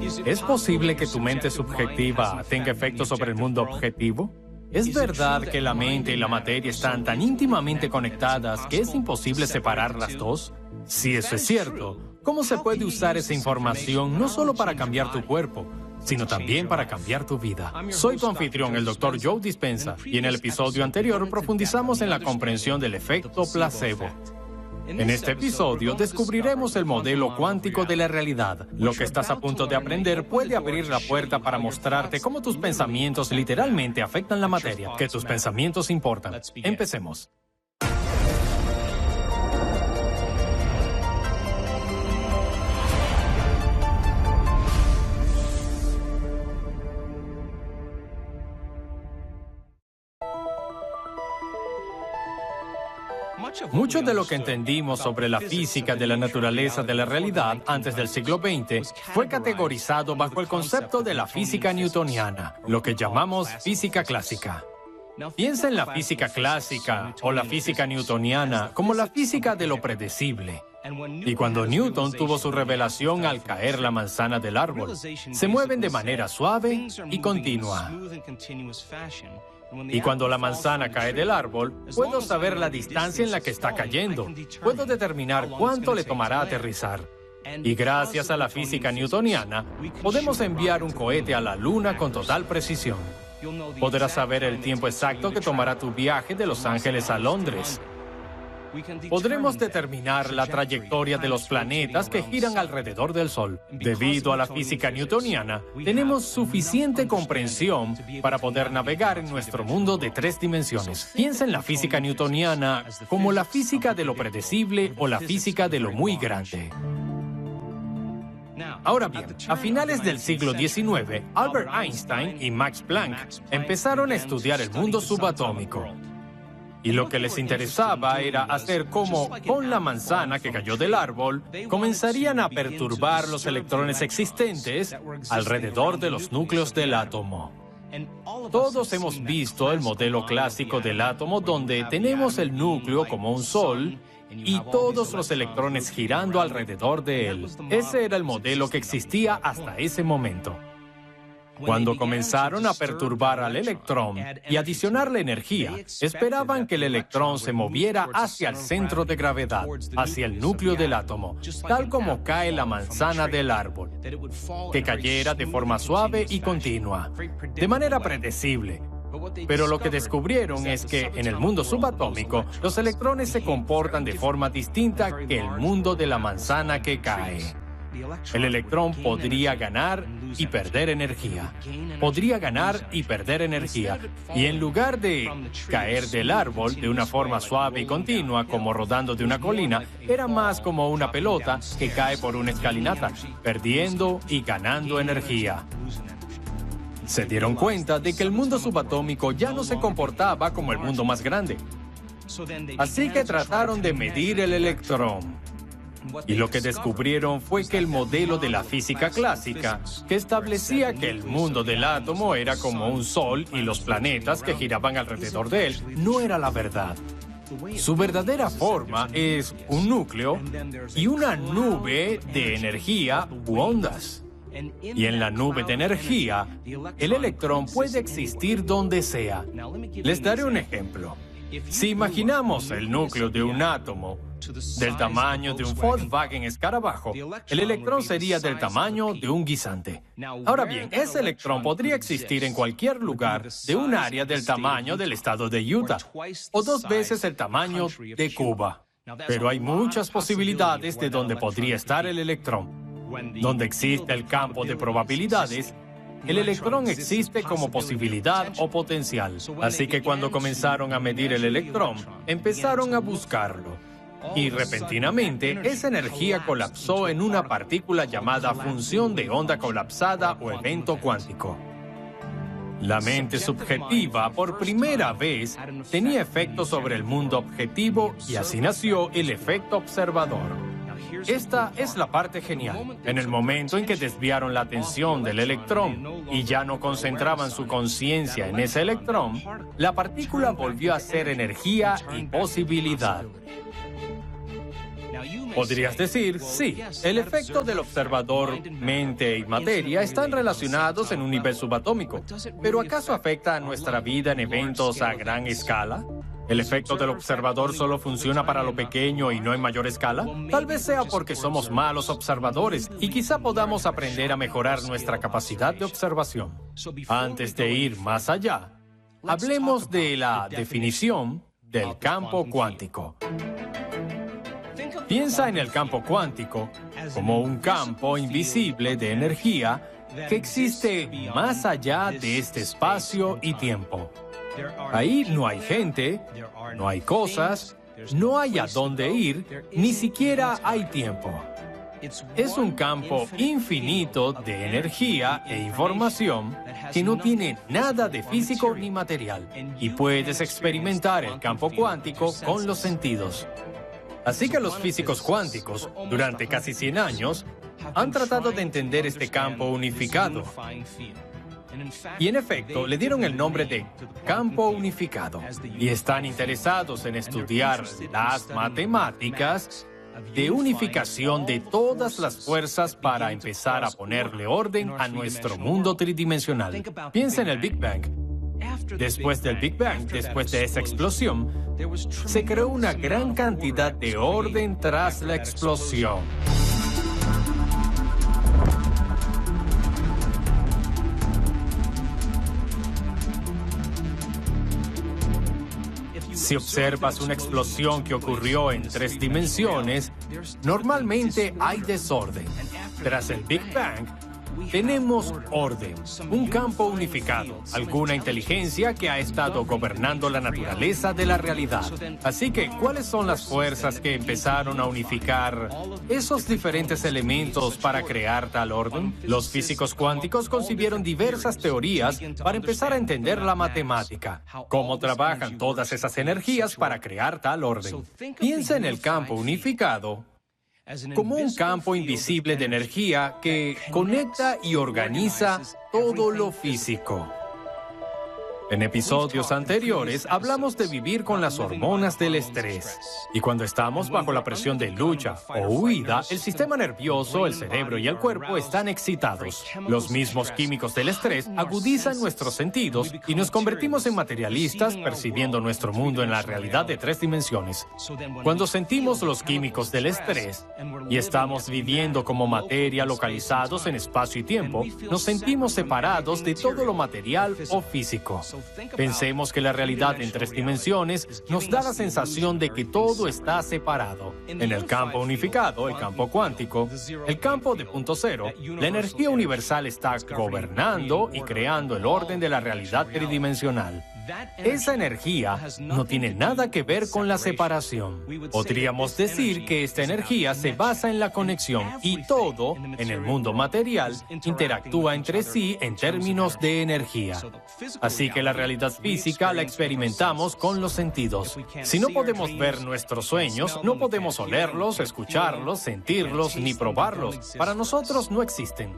¿Es posible que tu mente subjetiva tenga efectos sobre el mundo objetivo? ¿Es verdad que la mente y la materia están tan íntimamente conectadas que es imposible separar las dos? Si eso es cierto, ¿cómo se puede usar esa información no solo para cambiar tu cuerpo, sino también para cambiar tu vida. Soy tu anfitrión, el Dr. Joe Dispensa, y en el episodio anterior profundizamos en la comprensión del efecto placebo. En este episodio descubriremos el modelo cuántico de la realidad. Lo que estás a punto de aprender puede abrir la puerta para mostrarte cómo tus pensamientos literalmente afectan la materia, que tus pensamientos importan. Empecemos. Mucho de lo que entendimos sobre la física de la naturaleza de la realidad antes del siglo XX fue categorizado bajo el concepto de la física newtoniana, lo que llamamos física clásica. Piensa en la física clásica o la física newtoniana como la física de lo predecible. Y cuando Newton tuvo su revelación al caer la manzana del árbol, se mueven de manera suave y continua. Y cuando la manzana cae del árbol, puedo saber la distancia en la que está cayendo. Puedo determinar cuánto le tomará aterrizar. Y gracias a la física newtoniana, podemos enviar un cohete a la Luna con total precisión. Podrás saber el tiempo exacto que tomará tu viaje de Los Ángeles a Londres podremos determinar la trayectoria de los planetas que giran alrededor del Sol. Debido a la física newtoniana, tenemos suficiente comprensión para poder navegar en nuestro mundo de tres dimensiones. Piensa en la física newtoniana como la física de lo predecible o la física de lo muy grande. Ahora bien, a finales del siglo XIX, Albert Einstein y Max Planck empezaron a estudiar el mundo subatómico. Y lo que les interesaba era hacer como, con la manzana que cayó del árbol, comenzarían a perturbar los electrones existentes alrededor de los núcleos del átomo. Todos hemos visto el modelo clásico del átomo donde tenemos el núcleo como un sol y todos los electrones girando alrededor de él. Ese era el modelo que existía hasta ese momento. Cuando comenzaron a perturbar al electrón y adicionarle energía, esperaban que el electrón se moviera hacia el centro de gravedad, hacia el núcleo del átomo, tal como cae la manzana del árbol, que cayera de forma suave y continua, de manera predecible. Pero lo que descubrieron es que en el mundo subatómico los electrones se comportan de forma distinta que el mundo de la manzana que cae. El electrón podría ganar y perder energía. Podría ganar y perder energía. Y en lugar de caer del árbol de una forma suave y continua, como rodando de una colina, era más como una pelota que cae por una escalinata, perdiendo y ganando energía. Se dieron cuenta de que el mundo subatómico ya no se comportaba como el mundo más grande. Así que trataron de medir el electrón. Y lo que descubrieron fue que el modelo de la física clásica, que establecía que el mundo del átomo era como un sol y los planetas que giraban alrededor de él, no era la verdad. Su verdadera forma es un núcleo y una nube de energía u ondas. Y en la nube de energía, el electrón puede existir donde sea. Les daré un ejemplo. Si imaginamos el núcleo de un átomo del tamaño de un Volkswagen escarabajo, el electrón sería del tamaño de un guisante. Ahora bien, ese electrón podría existir en cualquier lugar de un área del tamaño del estado de Utah o dos veces el tamaño de Cuba. Pero hay muchas posibilidades de donde podría estar el electrón. Donde existe el campo de probabilidades, el electrón existe como posibilidad o potencial. Así que cuando comenzaron a medir el electrón, empezaron a buscarlo. Y repentinamente esa energía colapsó en una partícula llamada función de onda colapsada o evento cuántico. La mente subjetiva por primera vez tenía efecto sobre el mundo objetivo y así nació el efecto observador. Esta es la parte genial. En el momento en que desviaron la atención del electrón y ya no concentraban su conciencia en ese electrón, la partícula volvió a ser energía y posibilidad. Podrías decir, sí, el efecto del observador mente y materia están relacionados en un nivel subatómico, pero ¿acaso afecta a nuestra vida en eventos a gran escala? ¿El efecto del observador solo funciona para lo pequeño y no en mayor escala? Tal vez sea porque somos malos observadores y quizá podamos aprender a mejorar nuestra capacidad de observación. Antes de ir más allá, hablemos de la definición del campo cuántico. Piensa en el campo cuántico como un campo invisible de energía que existe más allá de este espacio y tiempo. Ahí no hay gente, no hay cosas, no hay a dónde ir, ni siquiera hay tiempo. Es un campo infinito de energía e información que no tiene nada de físico ni material y puedes experimentar el campo cuántico con los sentidos. Así que los físicos cuánticos, durante casi 100 años, han tratado de entender este campo unificado y en efecto, le dieron el nombre de campo unificado. Y están interesados en estudiar las matemáticas de unificación de todas las fuerzas para empezar a ponerle orden a nuestro mundo tridimensional. Piensa en el Big Bang. Después del Big Bang, después de esa explosión, se creó una gran cantidad de orden tras la explosión. Si observas una explosión que ocurrió en tres dimensiones, normalmente hay desorden. Tras el Big Bang, tenemos orden, un campo unificado, alguna inteligencia que ha estado gobernando la naturaleza de la realidad. Así que, ¿cuáles son las fuerzas que empezaron a unificar esos diferentes elementos para crear tal orden? Los físicos cuánticos concibieron diversas teorías para empezar a entender la matemática, cómo trabajan todas esas energías para crear tal orden. Piensa en el campo unificado como un campo invisible de energía que conecta y organiza todo lo físico. En episodios anteriores hablamos de vivir con las hormonas del estrés. Y cuando estamos bajo la presión de lucha o huida, el sistema nervioso, el cerebro y el cuerpo están excitados. Los mismos químicos del estrés agudizan nuestros sentidos y nos convertimos en materialistas percibiendo nuestro mundo en la realidad de tres dimensiones. Cuando sentimos los químicos del estrés y estamos viviendo como materia localizados en espacio y tiempo, nos sentimos separados de todo lo material o físico. Pensemos que la realidad en tres dimensiones nos da la sensación de que todo está separado. En el campo unificado, el campo cuántico, el campo de punto cero, la energía universal está gobernando y creando el orden de la realidad tridimensional. Esa energía no tiene nada que ver con la separación. Podríamos decir que esta energía se basa en la conexión y todo en el mundo material interactúa entre sí en términos de energía. Así que la realidad física la experimentamos con los sentidos. Si no podemos ver nuestros sueños, no podemos olerlos, escucharlos, sentirlos ni probarlos. Para nosotros no existen.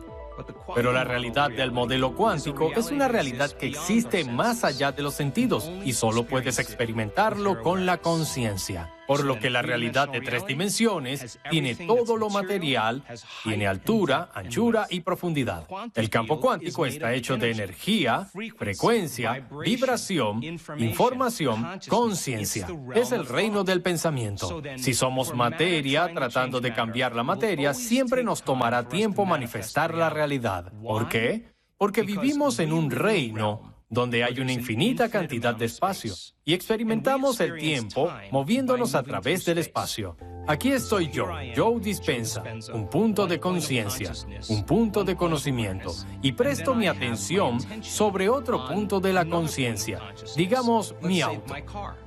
Pero la realidad del modelo cuántico es una realidad que existe más allá de los sentidos y solo puedes experimentarlo con la conciencia por lo que la realidad de tres dimensiones tiene todo lo material, tiene altura, anchura y profundidad. El campo cuántico está hecho de energía, frecuencia, vibración, información, conciencia. Es el reino del pensamiento. Si somos materia tratando de cambiar la materia, siempre nos tomará tiempo manifestar la realidad. ¿Por qué? Porque vivimos en un reino donde hay una infinita cantidad de espacio y experimentamos el tiempo moviéndonos a través del espacio. Aquí estoy yo, Joe Dispensa, un punto de conciencia, un punto de conocimiento, y presto mi atención sobre otro punto de la conciencia, digamos mi auto.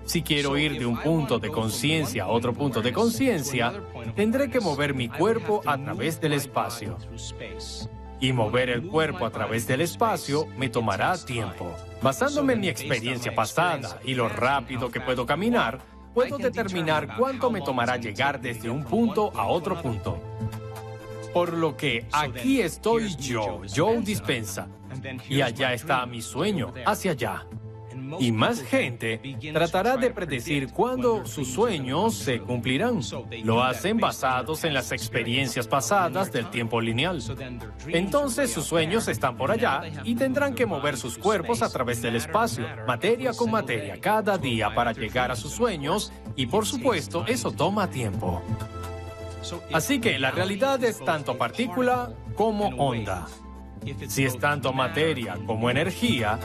Si quiero ir de un punto de conciencia a otro punto de conciencia, tendré que mover mi cuerpo a través del espacio y mover el cuerpo a través del espacio me tomará tiempo. Basándome en mi experiencia pasada y lo rápido que puedo caminar, puedo determinar cuánto me tomará llegar desde un punto a otro punto. Por lo que aquí estoy yo, Joe Dispensa, y allá está mi sueño, hacia allá. Y más gente tratará de predecir cuándo sus sueños se cumplirán. Lo hacen basados en las experiencias pasadas del tiempo lineal. Entonces sus sueños están por allá y tendrán que mover sus cuerpos a través del espacio, materia con materia, cada día para llegar a sus sueños y por supuesto eso toma tiempo. Así que la realidad es tanto partícula como onda. Si es tanto materia como energía,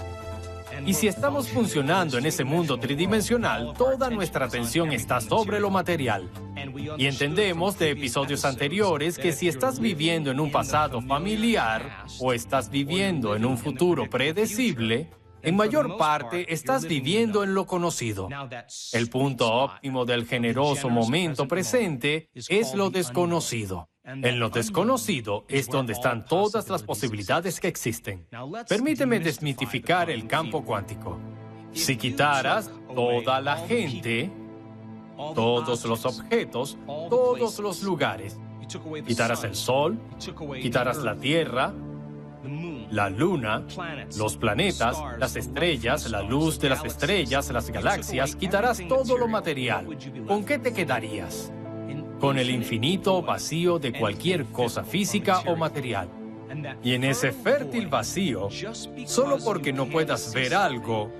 y si estamos funcionando en ese mundo tridimensional, toda nuestra atención está sobre lo material. Y entendemos de episodios anteriores que si estás viviendo en un pasado familiar o estás viviendo en un futuro predecible, en mayor parte estás viviendo en lo conocido. El punto óptimo del generoso momento presente es lo desconocido. En lo desconocido es donde están todas las posibilidades que existen. Permíteme desmitificar el campo cuántico. Si quitaras toda la gente, todos los objetos, todos los lugares, quitaras el sol, quitaras la tierra, la luna, los planetas, las estrellas, la luz de las estrellas, las galaxias, quitarás todo lo material. ¿Con qué te quedarías? Con el infinito vacío de cualquier cosa física o material. Y en ese fértil vacío, solo porque no puedas ver algo,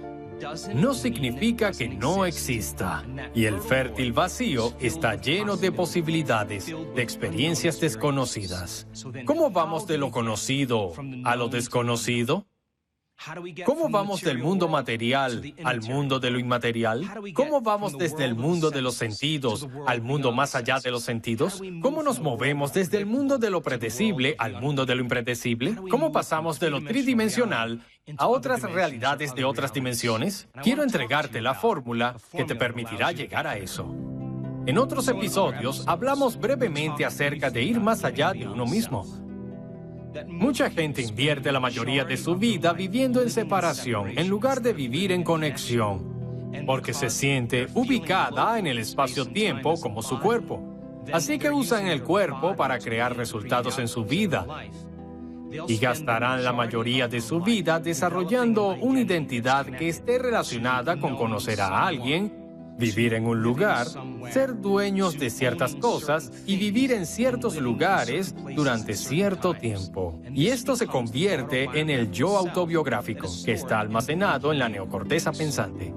no significa que no exista. Y el fértil vacío está lleno de posibilidades, de experiencias desconocidas. ¿Cómo vamos de lo conocido a lo desconocido? ¿Cómo vamos del mundo material al mundo de lo inmaterial? ¿Cómo vamos desde el mundo de los sentidos al mundo más allá de los sentidos? ¿Cómo nos movemos desde el mundo de lo predecible al mundo de lo impredecible? ¿Cómo pasamos de lo tridimensional a otras realidades de otras dimensiones? Quiero entregarte la fórmula que te permitirá llegar a eso. En otros episodios hablamos brevemente acerca de ir más allá de uno mismo Mucha gente invierte la mayoría de su vida viviendo en separación en lugar de vivir en conexión, porque se siente ubicada en el espacio-tiempo como su cuerpo. Así que usan el cuerpo para crear resultados en su vida y gastarán la mayoría de su vida desarrollando una identidad que esté relacionada con conocer a alguien vivir en un lugar, ser dueños de ciertas cosas y vivir en ciertos lugares durante cierto tiempo. Y esto se convierte en el yo autobiográfico que está almacenado en la neocorteza pensante.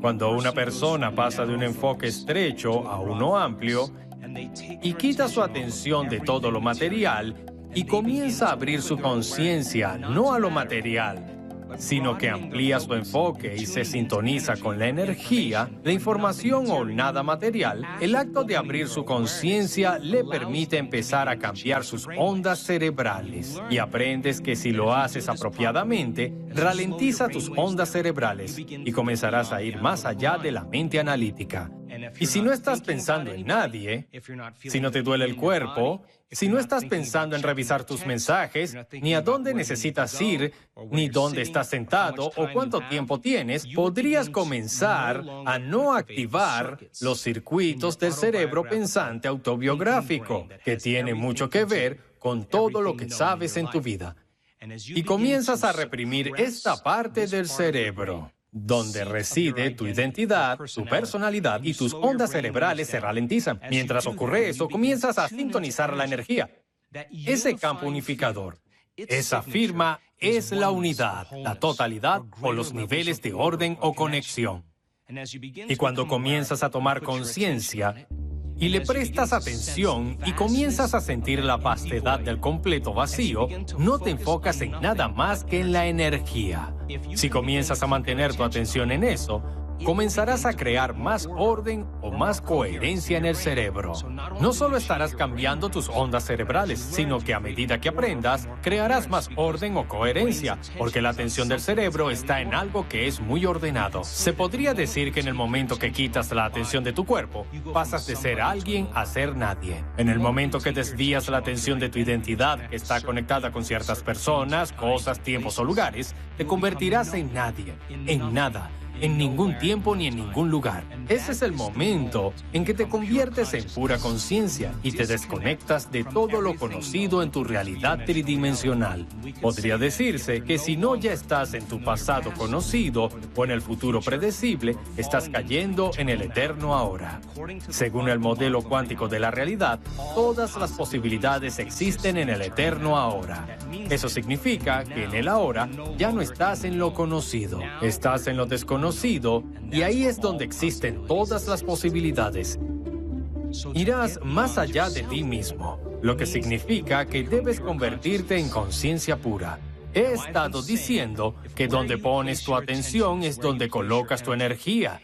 Cuando una persona pasa de un enfoque estrecho a uno amplio y quita su atención de todo lo material y comienza a abrir su conciencia no a lo material, sino que amplía su enfoque y se sintoniza con la energía, la información o nada material, el acto de abrir su conciencia le permite empezar a cambiar sus ondas cerebrales. Y aprendes que si lo haces apropiadamente, ralentiza tus ondas cerebrales y comenzarás a ir más allá de la mente analítica. Y si no estás pensando en nadie, si no te duele el cuerpo, si no estás pensando en revisar tus mensajes, ni a dónde necesitas ir, ni dónde estás sentado o cuánto tiempo tienes, podrías comenzar a no activar los circuitos del cerebro pensante autobiográfico, que tiene mucho que ver con todo lo que sabes en tu vida. Y comienzas a reprimir esta parte del cerebro donde reside tu identidad, tu personalidad y tus ondas cerebrales se ralentizan. Mientras ocurre eso, comienzas a sintonizar la energía. Ese campo unificador, esa firma es la unidad, la totalidad o los niveles de orden o conexión. Y cuando comienzas a tomar conciencia y le prestas atención y comienzas a sentir la vastedad del completo vacío, no te enfocas en nada más que en la energía. Si comienzas a mantener tu atención en eso, comenzarás a crear más orden o más coherencia en el cerebro. No solo estarás cambiando tus ondas cerebrales, sino que a medida que aprendas, crearás más orden o coherencia, porque la atención del cerebro está en algo que es muy ordenado. Se podría decir que en el momento que quitas la atención de tu cuerpo, pasas de ser alguien a ser nadie. En el momento que desvías la atención de tu identidad, que está conectada con ciertas personas, cosas, tiempos o lugares, te convertirás en nadie, en nada en ningún tiempo ni en ningún lugar. Ese es el momento en que te conviertes en pura conciencia y te desconectas de todo lo conocido en tu realidad tridimensional. Podría decirse que si no ya estás en tu pasado conocido o en el futuro predecible, estás cayendo en el eterno ahora. Según el modelo cuántico de la realidad, todas las posibilidades existen en el eterno ahora. Eso significa que en el ahora ya no estás en lo conocido, estás en lo desconocido y ahí es donde existen todas las posibilidades. Irás más allá de ti mismo, lo que significa que debes convertirte en conciencia pura. He estado diciendo que donde pones tu atención es donde colocas tu energía.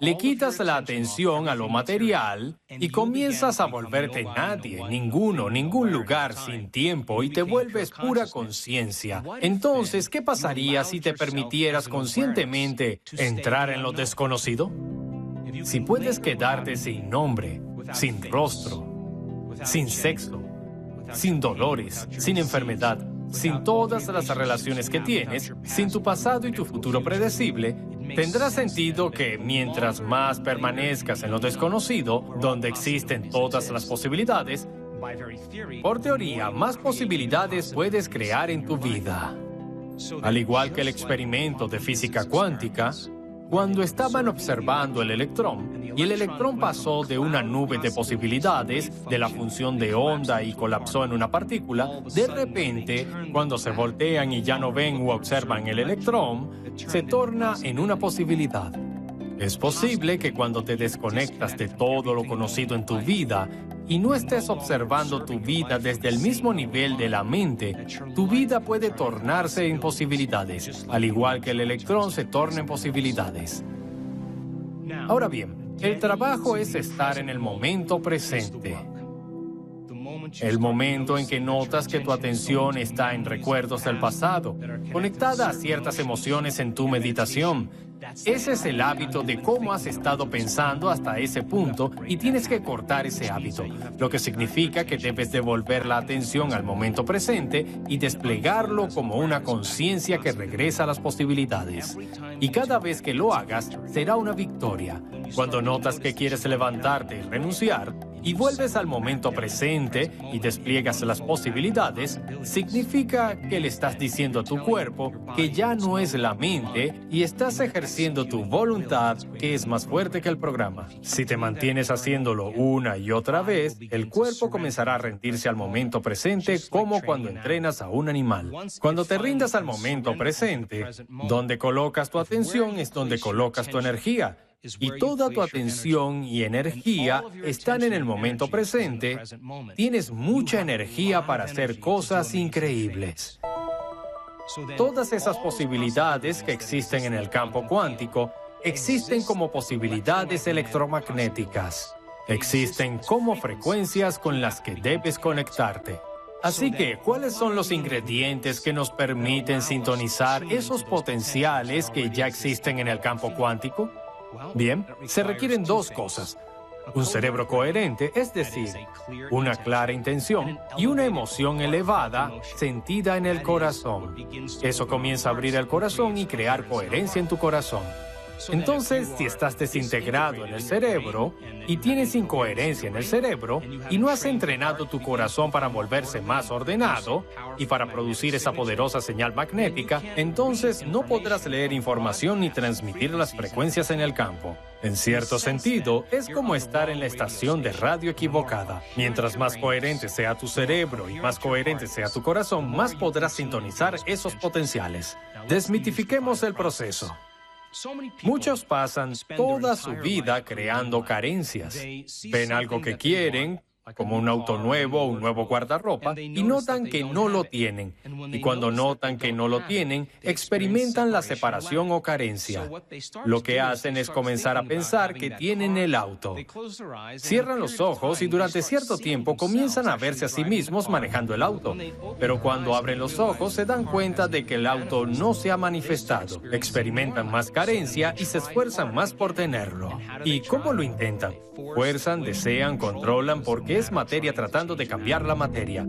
Le quitas la atención a lo material y comienzas a volverte nadie, ninguno, ningún lugar, sin tiempo y te vuelves pura conciencia. Entonces, ¿qué pasaría si te permitieras conscientemente entrar en lo desconocido? Si puedes quedarte sin nombre, sin rostro, sin sexo, sin dolores, sin enfermedad, sin todas las relaciones que tienes, sin tu pasado y tu futuro predecible, tendrá sentido que mientras más permanezcas en lo desconocido, donde existen todas las posibilidades, por teoría, más posibilidades puedes crear en tu vida. Al igual que el experimento de física cuántica, cuando estaban observando el electrón, y el electrón pasó de una nube de posibilidades, de la función de onda y colapsó en una partícula, de repente, cuando se voltean y ya no ven u observan el electrón, se torna en una posibilidad. Es posible que cuando te desconectas de todo lo conocido en tu vida y no estés observando tu vida desde el mismo nivel de la mente, tu vida puede tornarse en posibilidades, al igual que el electrón se torna en posibilidades. Ahora bien, el trabajo es estar en el momento presente. El momento en que notas que tu atención está en recuerdos del pasado, conectada a ciertas emociones en tu meditación, ese es el hábito de cómo has estado pensando hasta ese punto y tienes que cortar ese hábito, lo que significa que debes devolver la atención al momento presente y desplegarlo como una conciencia que regresa a las posibilidades. Y cada vez que lo hagas, será una victoria. Cuando notas que quieres levantarte y renunciar, y vuelves al momento presente y despliegas las posibilidades, significa que le estás diciendo a tu cuerpo que ya no es la mente y estás ejerciendo tu voluntad que es más fuerte que el programa. Si te mantienes haciéndolo una y otra vez, el cuerpo comenzará a rendirse al momento presente como cuando entrenas a un animal. Cuando te rindas al momento presente, donde colocas tu atención es donde colocas tu energía y toda tu atención y energía están en el momento presente, tienes mucha energía para hacer cosas increíbles. Todas esas posibilidades que existen en el campo cuántico existen como posibilidades electromagnéticas. Existen como frecuencias con las que debes conectarte. Así que, ¿cuáles son los ingredientes que nos permiten sintonizar esos potenciales que ya existen en el campo cuántico? Bien, se requieren dos cosas. Un cerebro coherente, es decir, una clara intención y una emoción elevada sentida en el corazón. Eso comienza a abrir el corazón y crear coherencia en tu corazón. Entonces, si estás desintegrado en el cerebro y tienes incoherencia en el cerebro y no has entrenado tu corazón para volverse más ordenado y para producir esa poderosa señal magnética, entonces no podrás leer información ni transmitir las frecuencias en el campo. En cierto sentido, es como estar en la estación de radio equivocada. Mientras más coherente sea tu cerebro y más coherente sea tu corazón, más podrás sintonizar esos potenciales. Desmitifiquemos el proceso. Muchos pasan toda su vida creando carencias. Ven algo que quieren, como un auto nuevo o un nuevo guardarropa, y notan que no lo tienen. Y cuando notan que no lo tienen, experimentan la separación o carencia. Lo que hacen es comenzar a pensar que tienen el auto. Cierran los ojos y durante cierto tiempo comienzan a verse a sí mismos manejando el auto. Pero cuando abren los ojos se dan cuenta de que el auto no se ha manifestado. Experimentan más carencia y se esfuerzan más por tenerlo. ¿Y cómo lo intentan? Fuerzan, desean, controlan porque es materia tratando de cambiar la materia.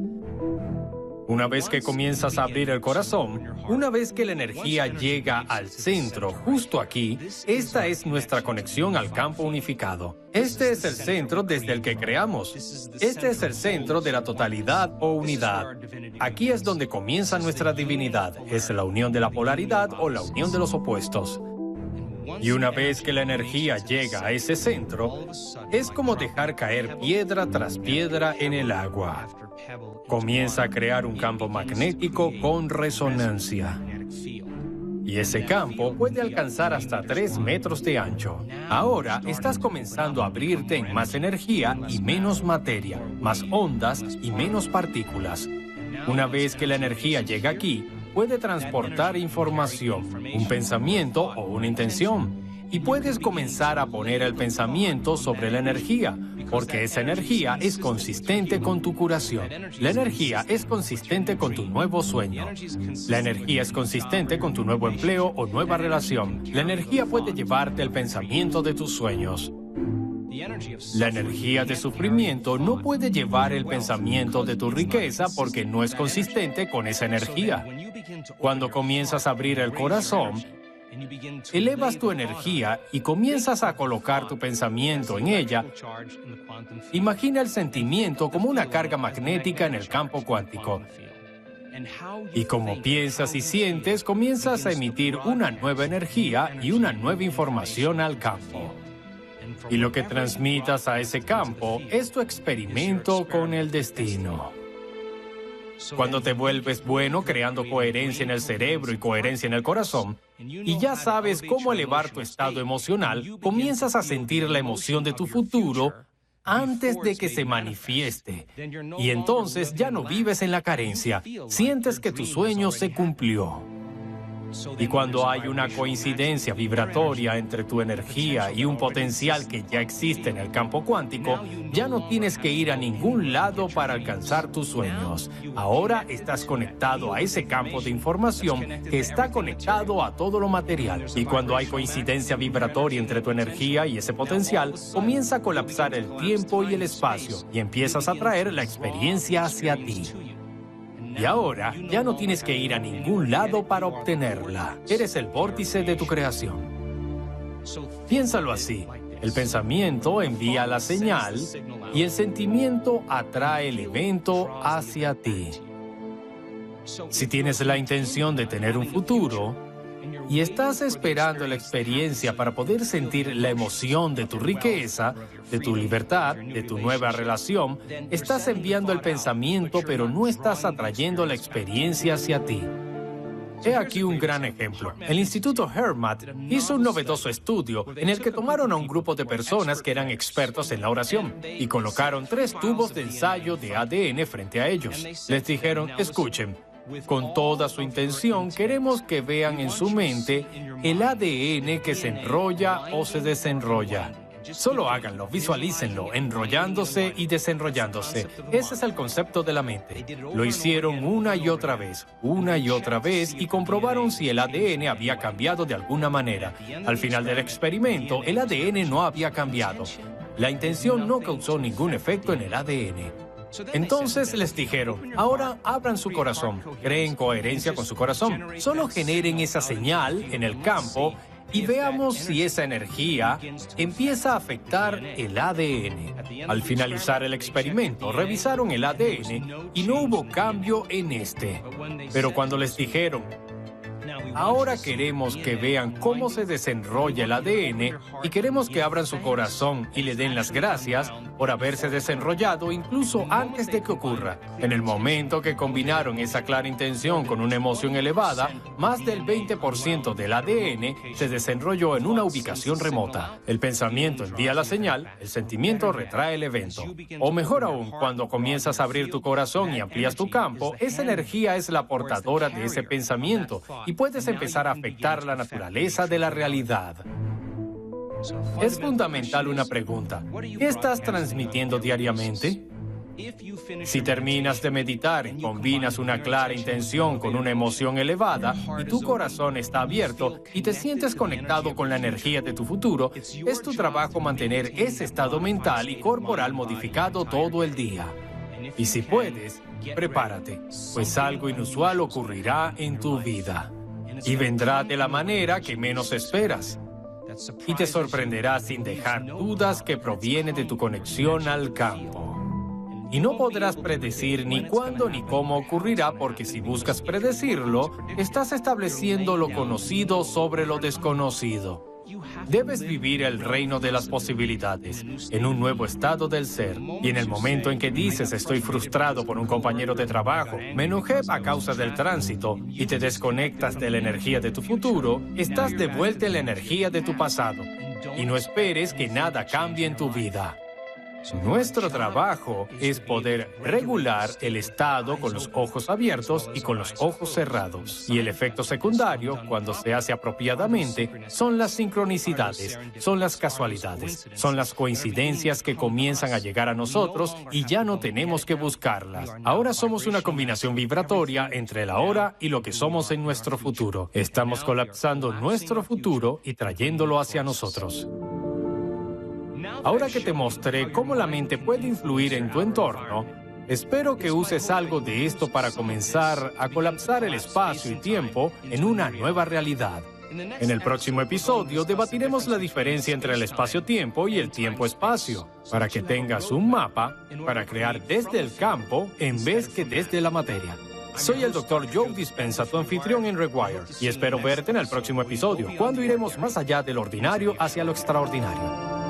Una vez que comienzas a abrir el corazón, una vez que la energía llega al centro, justo aquí, esta es nuestra conexión al campo unificado. Este es el centro desde el que creamos. Este es el centro de la totalidad o unidad. Aquí es donde comienza nuestra divinidad. Es la unión de la polaridad o la unión de los opuestos. Y una vez que la energía llega a ese centro, es como dejar caer piedra tras piedra en el agua. Comienza a crear un campo magnético con resonancia. Y ese campo puede alcanzar hasta 3 metros de ancho. Ahora estás comenzando a abrirte en más energía y menos materia, más ondas y menos partículas. Una vez que la energía llega aquí, puede transportar información, un pensamiento o una intención. Y puedes comenzar a poner el pensamiento sobre la energía, porque esa energía es consistente con tu curación. La energía es consistente con tu nuevo sueño. La energía es consistente con tu nuevo empleo o nueva relación. La energía puede llevarte el pensamiento de tus sueños. La energía de sufrimiento no puede llevar el pensamiento de tu riqueza porque no es consistente con esa energía. Cuando comienzas a abrir el corazón, elevas tu energía y comienzas a colocar tu pensamiento en ella, imagina el sentimiento como una carga magnética en el campo cuántico. Y como piensas y sientes, comienzas a emitir una nueva energía y una nueva información al campo. Y lo que transmitas a ese campo es tu experimento con el destino. Cuando te vuelves bueno creando coherencia en el cerebro y coherencia en el corazón, y ya sabes cómo elevar tu estado emocional, comienzas a sentir la emoción de tu futuro antes de que se manifieste. Y entonces ya no vives en la carencia, sientes que tu sueño se cumplió. Y cuando hay una coincidencia vibratoria entre tu energía y un potencial que ya existe en el campo cuántico, ya no tienes que ir a ningún lado para alcanzar tus sueños. Ahora estás conectado a ese campo de información que está conectado a todo lo material. Y cuando hay coincidencia vibratoria entre tu energía y ese potencial, comienza a colapsar el tiempo y el espacio y empiezas a traer la experiencia hacia ti. Y ahora ya no tienes que ir a ningún lado para obtenerla. Eres el vórtice de tu creación. Piénsalo así. El pensamiento envía la señal y el sentimiento atrae el evento hacia ti. Si tienes la intención de tener un futuro, y estás esperando la experiencia para poder sentir la emoción de tu riqueza, de tu libertad, de tu nueva relación, estás enviando el pensamiento pero no estás atrayendo la experiencia hacia ti. He aquí un gran ejemplo. El Instituto Hermat hizo un novedoso estudio en el que tomaron a un grupo de personas que eran expertos en la oración y colocaron tres tubos de ensayo de ADN frente a ellos. Les dijeron, escuchen, con toda su intención, queremos que vean en su mente el ADN que se enrolla o se desenrolla. Solo háganlo, visualícenlo, enrollándose y desenrollándose. Ese es el concepto de la mente. Lo hicieron una y otra vez, una y otra vez, y comprobaron si el ADN había cambiado de alguna manera. Al final del experimento, el ADN no había cambiado. La intención no causó ningún efecto en el ADN. Entonces les dijeron, ahora abran su corazón, creen coherencia con su corazón, solo generen esa señal en el campo y veamos si esa energía empieza a afectar el ADN. Al finalizar el experimento, revisaron el ADN y no hubo cambio en este. Pero cuando les dijeron, Ahora queremos que vean cómo se desenrolla el ADN y queremos que abran su corazón y le den las gracias por haberse desenrollado incluso antes de que ocurra. En el momento que combinaron esa clara intención con una emoción elevada, más del 20% del ADN se desenrolló en una ubicación remota. El pensamiento envía la señal, el sentimiento retrae el evento. O mejor aún, cuando comienzas a abrir tu corazón y amplías tu campo, esa energía es la portadora de ese pensamiento y puedes empezar a afectar la naturaleza de la realidad. Es fundamental una pregunta. ¿Qué estás transmitiendo diariamente? Si terminas de meditar combinas una clara intención con una emoción elevada y tu corazón está abierto y te sientes conectado con la energía de tu futuro, es tu trabajo mantener ese estado mental y corporal modificado todo el día. Y si puedes, prepárate, pues algo inusual ocurrirá en tu vida. Y vendrá de la manera que menos esperas. Y te sorprenderá sin dejar dudas que proviene de tu conexión al campo. Y no podrás predecir ni cuándo ni cómo ocurrirá porque si buscas predecirlo, estás estableciendo lo conocido sobre lo desconocido. Debes vivir el reino de las posibilidades, en un nuevo estado del ser. Y en el momento en que dices estoy frustrado por un compañero de trabajo, me enojé a causa del tránsito y te desconectas de la energía de tu futuro, estás de vuelta en la energía de tu pasado. Y no esperes que nada cambie en tu vida. Nuestro trabajo es poder regular el estado con los ojos abiertos y con los ojos cerrados. Y el efecto secundario, cuando se hace apropiadamente, son las sincronicidades, son las casualidades, son las coincidencias que comienzan a llegar a nosotros y ya no tenemos que buscarlas. Ahora somos una combinación vibratoria entre la hora y lo que somos en nuestro futuro. Estamos colapsando nuestro futuro y trayéndolo hacia nosotros. Ahora que te mostré cómo la mente puede influir en tu entorno, espero que uses algo de esto para comenzar a colapsar el espacio y tiempo en una nueva realidad. En el próximo episodio debatiremos la diferencia entre el espacio-tiempo y el tiempo-espacio, para que tengas un mapa para crear desde el campo en vez que desde la materia. Soy el Dr. Joe Dispensa, tu anfitrión en Rewire, y espero verte en el próximo episodio, cuando iremos más allá del ordinario hacia lo extraordinario.